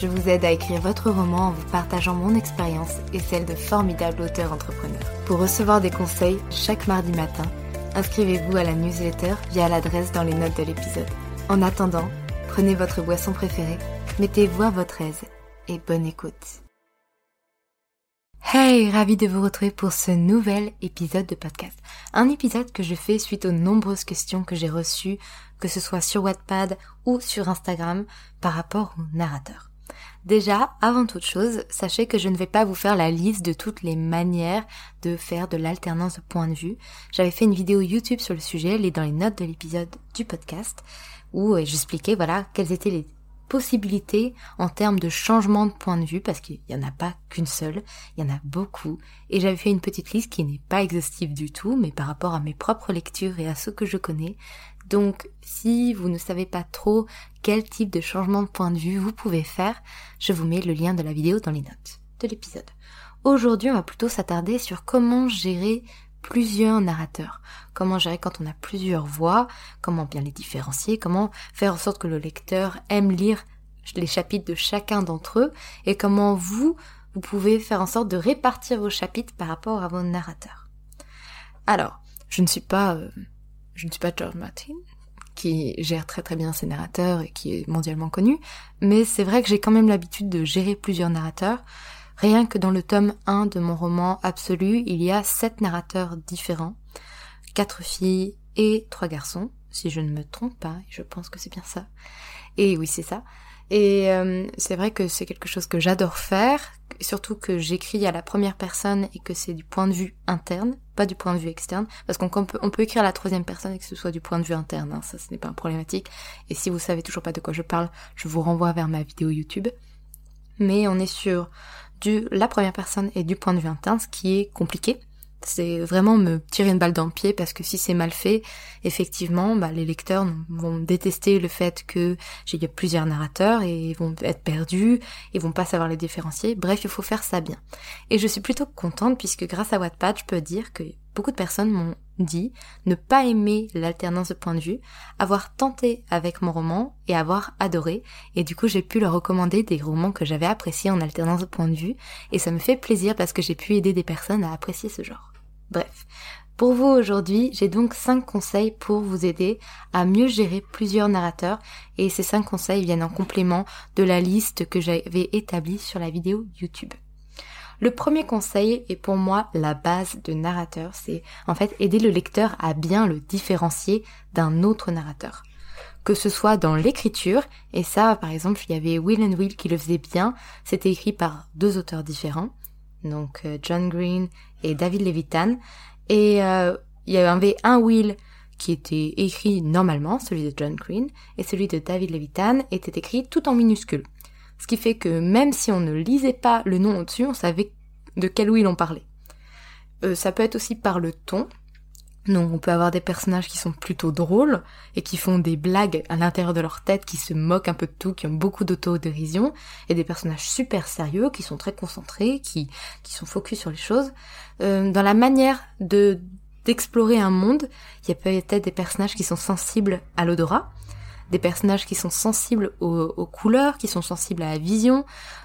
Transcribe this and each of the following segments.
je vous aide à écrire votre roman en vous partageant mon expérience et celle de formidables auteurs entrepreneurs. Pour recevoir des conseils chaque mardi matin, inscrivez-vous à la newsletter via l'adresse dans les notes de l'épisode. En attendant, prenez votre boisson préférée, mettez-vous à votre aise et bonne écoute. Hey, ravi de vous retrouver pour ce nouvel épisode de podcast. Un épisode que je fais suite aux nombreuses questions que j'ai reçues, que ce soit sur Wattpad ou sur Instagram, par rapport au narrateur. Déjà, avant toute chose, sachez que je ne vais pas vous faire la liste de toutes les manières de faire de l'alternance de point de vue. J'avais fait une vidéo YouTube sur le sujet, elle est dans les notes de l'épisode du podcast, où euh, j'expliquais voilà quelles étaient les possibilités en termes de changement de point de vue, parce qu'il n'y en a pas qu'une seule, il y en a beaucoup, et j'avais fait une petite liste qui n'est pas exhaustive du tout, mais par rapport à mes propres lectures et à ceux que je connais, donc si vous ne savez pas trop quel type de changement de point de vue vous pouvez faire, je vous mets le lien de la vidéo dans les notes de l'épisode. Aujourd'hui, on va plutôt s'attarder sur comment gérer plusieurs narrateurs, comment gérer quand on a plusieurs voix, comment bien les différencier, comment faire en sorte que le lecteur aime lire les chapitres de chacun d'entre eux et comment vous, vous pouvez faire en sorte de répartir vos chapitres par rapport à vos narrateurs. Alors, je ne suis pas euh, je ne suis pas George Martin, qui gère très très bien ses narrateurs et qui est mondialement connu, mais c'est vrai que j'ai quand même l'habitude de gérer plusieurs narrateurs. Rien que dans le tome 1 de mon roman Absolu, il y a sept narrateurs différents, quatre filles et trois garçons, si je ne me trompe pas, je pense que c'est bien ça. Et oui, c'est ça. Et euh, c'est vrai que c'est quelque chose que j'adore faire, surtout que j'écris à la première personne et que c'est du point de vue interne, pas du point de vue externe, parce qu'on peut, écrire à la troisième personne et que ce soit du point de vue interne, hein, ça ce n'est pas problématique. Et si vous savez toujours pas de quoi je parle, je vous renvoie vers ma vidéo YouTube. Mais on est sur du la première personne et du point de vue interne, ce qui est compliqué, c'est vraiment me tirer une balle dans le pied parce que si c'est mal fait, effectivement, bah, les lecteurs vont détester le fait que j'ai plusieurs narrateurs et vont être perdus, ils vont pas savoir les différencier. Bref, il faut faire ça bien. Et je suis plutôt contente puisque grâce à Wattpad, je peux dire que beaucoup de personnes m'ont dit ne pas aimer l'alternance de point de vue, avoir tenté avec mon roman et avoir adoré. Et du coup, j'ai pu leur recommander des romans que j'avais appréciés en alternance de point de vue. Et ça me fait plaisir parce que j'ai pu aider des personnes à apprécier ce genre. Bref. Pour vous aujourd'hui, j'ai donc 5 conseils pour vous aider à mieux gérer plusieurs narrateurs et ces 5 conseils viennent en complément de la liste que j'avais établie sur la vidéo YouTube. Le premier conseil est pour moi la base de narrateur, c'est en fait aider le lecteur à bien le différencier d'un autre narrateur. Que ce soit dans l'écriture, et ça par exemple il y avait Will and Will qui le faisait bien, c'était écrit par deux auteurs différents, donc euh, John Green et David Levitan. Et euh, il y avait un Will qui était écrit normalement, celui de John Green, et celui de David Levitan était écrit tout en minuscules. Ce qui fait que même si on ne lisait pas le nom au-dessus, on savait de quel Will on parlait. Euh, ça peut être aussi par le ton. Donc on peut avoir des personnages qui sont plutôt drôles et qui font des blagues à l'intérieur de leur tête, qui se moquent un peu de tout, qui ont beaucoup d'autodérision, et des personnages super sérieux, qui sont très concentrés, qui, qui sont focus sur les choses. Euh, dans la manière de d'explorer un monde. Il y a peut-être des personnages qui sont sensibles à l'odorat, des personnages qui sont sensibles aux, couleurs, qui sont sensibles à la vision,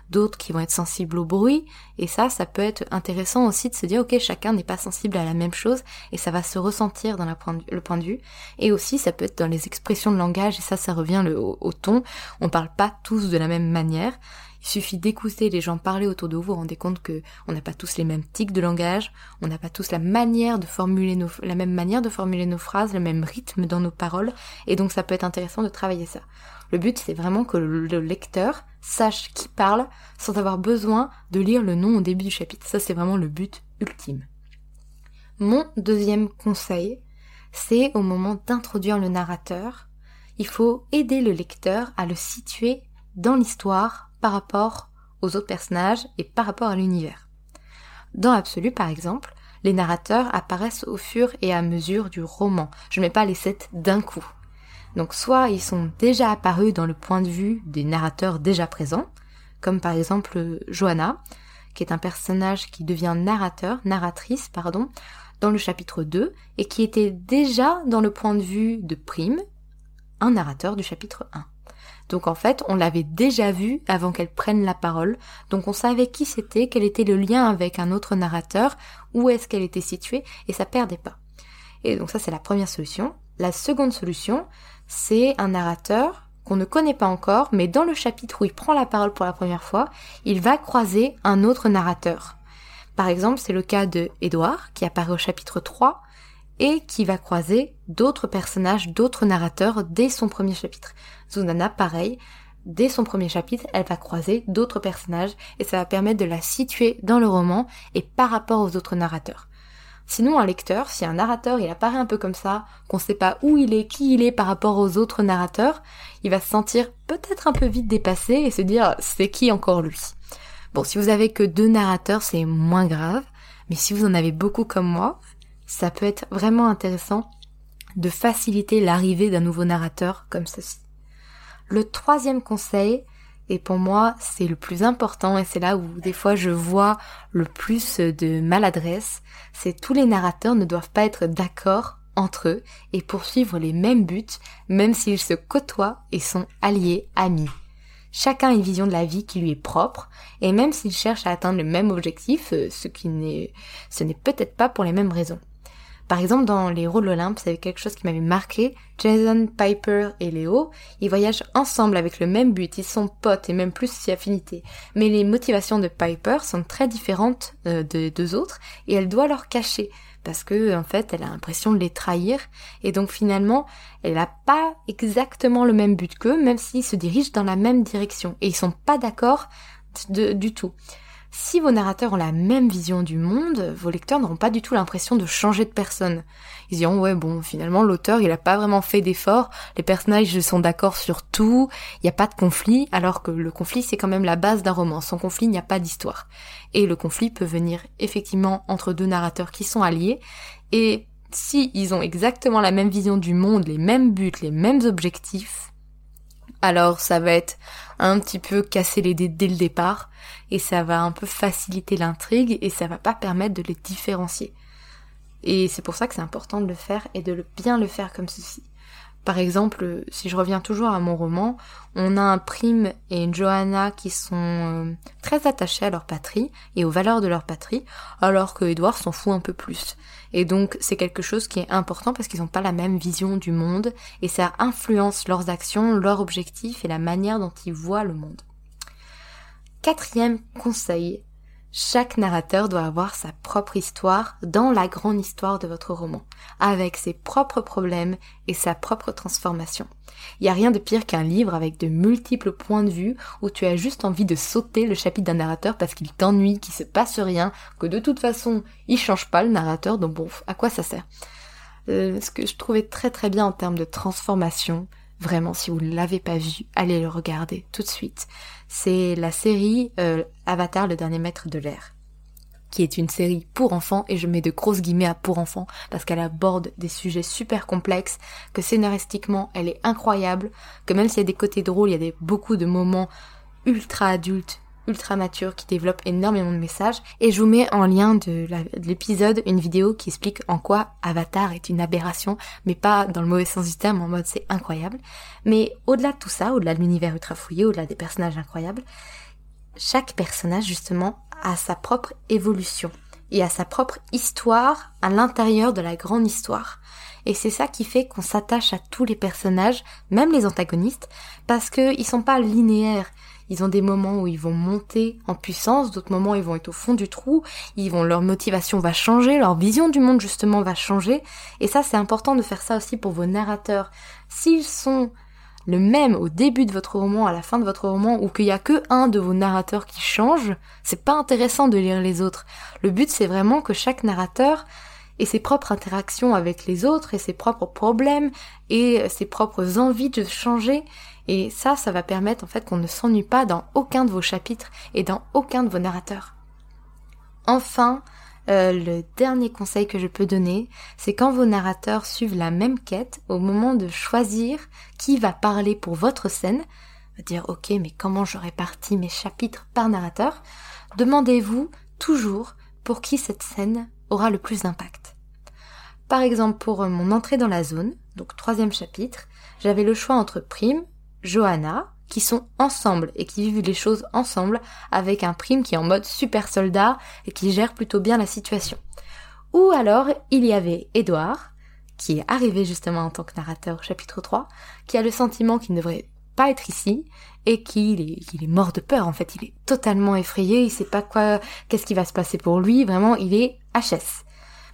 d'autres qui vont être sensibles au bruit. Et ça, ça peut être intéressant aussi de se dire, ok, chacun n'est pas sensible à la même chose et ça va se ressentir dans le point de vue. Et aussi, ça peut être dans les expressions de langage et ça, ça revient au, au ton. On parle pas tous de la même manière. Il suffit d'écouter les gens parler autour de vous, vous rendez compte que on n'a pas tous les mêmes tics de langage, on n'a pas tous la la même manière de formuler nos phrases, le même rythme dans nos paroles, et donc ça peut être intéressant de travailler ça. Le but, c'est vraiment que le lecteur sache qui parle sans avoir besoin de lire le nom au début du chapitre. Ça, c'est vraiment le but ultime. Mon deuxième conseil, c'est au moment d'introduire le narrateur, il faut aider le lecteur à le situer dans l'histoire par rapport aux autres personnages et par rapport à l'univers. Dans Absolu, par exemple, les narrateurs apparaissent au fur et à mesure du roman. Je ne mets pas les sept d'un coup. Donc soit ils sont déjà apparus dans le point de vue des narrateurs déjà présents, comme par exemple Johanna, qui est un personnage qui devient narrateur, narratrice, pardon, dans le chapitre 2, et qui était déjà dans le point de vue de Prime, un narrateur du chapitre 1. Donc en fait, on l'avait déjà vu avant qu'elle prenne la parole, donc on savait qui c'était, quel était le lien avec un autre narrateur, où est-ce qu'elle était située, et ça perdait pas. Et donc ça c'est la première solution. La seconde solution, c'est un narrateur qu'on ne connaît pas encore, mais dans le chapitre où il prend la parole pour la première fois, il va croiser un autre narrateur. Par exemple, c'est le cas de Edouard, qui apparaît au chapitre 3, et qui va croiser d'autres personnages, d'autres narrateurs dès son premier chapitre. Zunana, pareil, dès son premier chapitre, elle va croiser d'autres personnages et ça va permettre de la situer dans le roman et par rapport aux autres narrateurs. Sinon, un lecteur, si un narrateur il apparaît un peu comme ça, qu'on sait pas où il est, qui il est par rapport aux autres narrateurs, il va se sentir peut-être un peu vite dépassé et se dire c'est qui encore lui? Bon, si vous avez que deux narrateurs, c'est moins grave, mais si vous en avez beaucoup comme moi, ça peut être vraiment intéressant de faciliter l'arrivée d'un nouveau narrateur comme ceci. Le troisième conseil, et pour moi c'est le plus important et c'est là où des fois je vois le plus de maladresse, c'est tous les narrateurs ne doivent pas être d'accord entre eux et poursuivre les mêmes buts même s'ils se côtoient et sont alliés, amis. Chacun a une vision de la vie qui lui est propre, et même s'ils cherchent à atteindre le même objectif, euh, ce qui n'est, ce n'est peut-être pas pour les mêmes raisons. Par exemple, dans les rôles Olympe, c'est quelque chose qui m'avait marqué. Jason, Piper et Léo, ils voyagent ensemble avec le même but, ils sont potes et même plus si affinité. Mais les motivations de Piper sont très différentes euh, des deux autres et elle doit leur cacher parce que en fait, elle a l'impression de les trahir et donc finalement, elle n'a pas exactement le même but qu'eux, même s'ils se dirigent dans la même direction et ils sont pas d'accord du tout. Si vos narrateurs ont la même vision du monde, vos lecteurs n'auront pas du tout l'impression de changer de personne. Ils diront ouais bon finalement l'auteur il a pas vraiment fait d'efforts, les personnages sont d'accord sur tout, il n'y a pas de conflit, alors que le conflit c'est quand même la base d'un roman. Sans conflit il n'y a pas d'histoire. Et le conflit peut venir effectivement entre deux narrateurs qui sont alliés et si ils ont exactement la même vision du monde, les mêmes buts, les mêmes objectifs, alors ça va être un petit peu casser les dés dès le départ et ça va un peu faciliter l'intrigue et ça va pas permettre de les différencier. Et c'est pour ça que c'est important de le faire et de le bien le faire comme ceci. Par exemple, si je reviens toujours à mon roman, on a un Prime et une Johanna qui sont euh, très attachés à leur patrie et aux valeurs de leur patrie, alors que Edouard s'en fout un peu plus. Et donc c'est quelque chose qui est important parce qu'ils n'ont pas la même vision du monde et ça influence leurs actions, leurs objectifs et la manière dont ils voient le monde. Quatrième conseil, chaque narrateur doit avoir sa propre histoire dans la grande histoire de votre roman, avec ses propres problèmes et sa propre transformation. Il n'y a rien de pire qu'un livre avec de multiples points de vue où tu as juste envie de sauter le chapitre d'un narrateur parce qu'il t'ennuie, qu'il se passe rien, que de toute façon il change pas le narrateur, donc bon, à quoi ça sert? Euh, Ce que je trouvais très très bien en termes de transformation, Vraiment, si vous ne l'avez pas vu, allez le regarder tout de suite. C'est la série euh, Avatar, le dernier maître de l'air qui est une série pour enfants, et je mets de grosses guillemets à pour enfants, parce qu'elle aborde des sujets super complexes, que scénaristiquement elle est incroyable, que même s'il y a des côtés drôles, il y a beaucoup de moments ultra adultes, ultra mature qui développe énormément de messages. Et je vous mets en lien de l'épisode une vidéo qui explique en quoi Avatar est une aberration mais pas dans le mauvais sens du terme en mode c'est incroyable. Mais au-delà de tout ça au-delà de l'univers ultra fouillé au-delà des personnages incroyables chaque personnage justement a sa propre évolution et a sa propre histoire à l'intérieur de la grande histoire. Et c'est ça qui fait qu'on s'attache à tous les personnages, même les antagonistes, parce qu'ils sont pas linéaires. Ils ont des moments où ils vont monter en puissance, d'autres moments ils vont être au fond du trou, ils vont, leur motivation va changer, leur vision du monde justement va changer. Et ça, c'est important de faire ça aussi pour vos narrateurs. S'ils sont le même au début de votre roman, à la fin de votre roman, ou qu'il y a que un de vos narrateurs qui change, c'est pas intéressant de lire les autres. Le but, c'est vraiment que chaque narrateur et ses propres interactions avec les autres et ses propres problèmes et ses propres envies de changer. Et ça, ça va permettre en fait qu'on ne s'ennuie pas dans aucun de vos chapitres et dans aucun de vos narrateurs. Enfin, euh, le dernier conseil que je peux donner, c'est quand vos narrateurs suivent la même quête, au moment de choisir qui va parler pour votre scène, dire ok mais comment je répartis mes chapitres par narrateur, demandez-vous toujours pour qui cette scène aura le plus d'impact. Par exemple, pour mon entrée dans la zone, donc troisième chapitre, j'avais le choix entre Prime, Johanna, qui sont ensemble et qui vivent les choses ensemble, avec un Prime qui est en mode super soldat et qui gère plutôt bien la situation. Ou alors, il y avait Edouard, qui est arrivé justement en tant que narrateur chapitre 3, qui a le sentiment qu'il ne devrait pas être ici et qu'il est, est mort de peur en fait, il est totalement effrayé, il sait pas quoi, qu'est-ce qui va se passer pour lui, vraiment il est HS.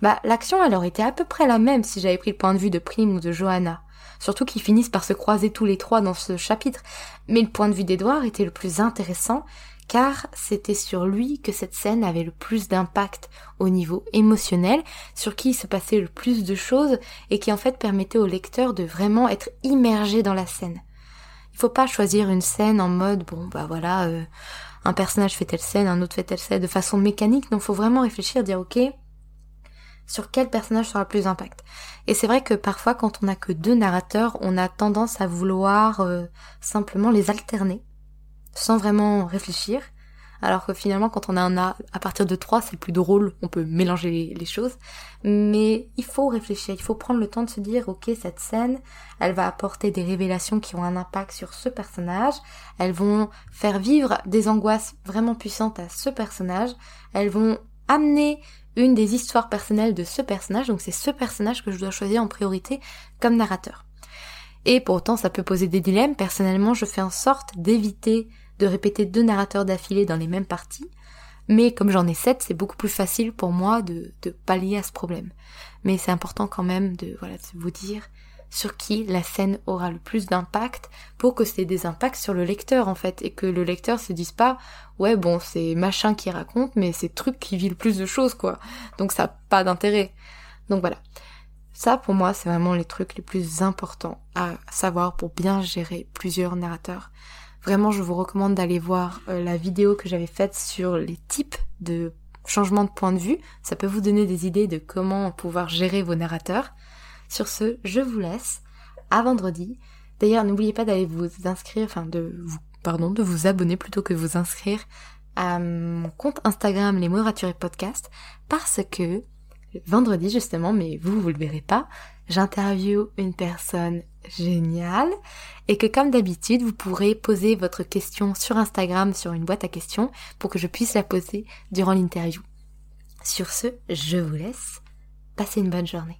Bah l'action elle aurait été à peu près la même si j'avais pris le point de vue de Prime ou de Johanna. Surtout qu'ils finissent par se croiser tous les trois dans ce chapitre. Mais le point de vue d'Edouard était le plus intéressant car c'était sur lui que cette scène avait le plus d'impact au niveau émotionnel, sur qui il se passait le plus de choses et qui en fait permettait au lecteur de vraiment être immergé dans la scène. Il faut pas choisir une scène en mode bon bah voilà euh, un personnage fait telle scène, un autre fait telle scène de façon mécanique. Non, faut vraiment réfléchir, dire ok sur quel personnage sera le plus d'impact. Et c'est vrai que parfois quand on n'a que deux narrateurs, on a tendance à vouloir euh, simplement les alterner sans vraiment réfléchir. Alors que finalement quand on un A à partir de 3 c'est plus drôle, on peut mélanger les, choses, mais il faut réfléchir, il faut prendre le temps de se dire ok cette scène, elle va apporter des révélations qui ont un impact sur ce personnage, elles vont faire vivre des angoisses vraiment puissantes à ce personnage, elles vont amener une des histoires personnelles de ce personnage, donc c'est ce personnage que je dois choisir en priorité comme narrateur. Et pour autant ça peut poser des dilemmes, personnellement je fais en sorte d'éviter de répéter deux narrateurs d'affilée dans les mêmes parties, mais comme j'en ai sept, c'est beaucoup plus facile pour moi de, de pallier à ce problème. Mais c'est important quand même de, voilà, de vous dire sur qui la scène aura le plus d'impact pour que c'est des impacts sur le lecteur en fait et que le lecteur se dise pas ouais bon c'est machin qui raconte mais c'est truc qui vit le plus de choses quoi donc ça n'a pas d'intérêt donc voilà ça pour moi c'est vraiment les trucs les plus importants à savoir pour bien gérer plusieurs narrateurs Vraiment, je vous recommande d'aller voir euh, la vidéo que j'avais faite sur les types de changement de point de vue. Ça peut vous donner des idées de comment pouvoir gérer vos narrateurs. Sur ce, je vous laisse. À vendredi. D'ailleurs, n'oubliez pas d'aller vous inscrire, enfin de vous, pardon, de vous abonner plutôt que vous inscrire à mon compte Instagram Les Mots Raturés Podcast parce que vendredi justement, mais vous, vous le verrez pas, j'interviewe une personne géniale et que comme d'habitude, vous pourrez poser votre question sur Instagram sur une boîte à questions pour que je puisse la poser durant l'interview. Sur ce, je vous laisse. Passez une bonne journée.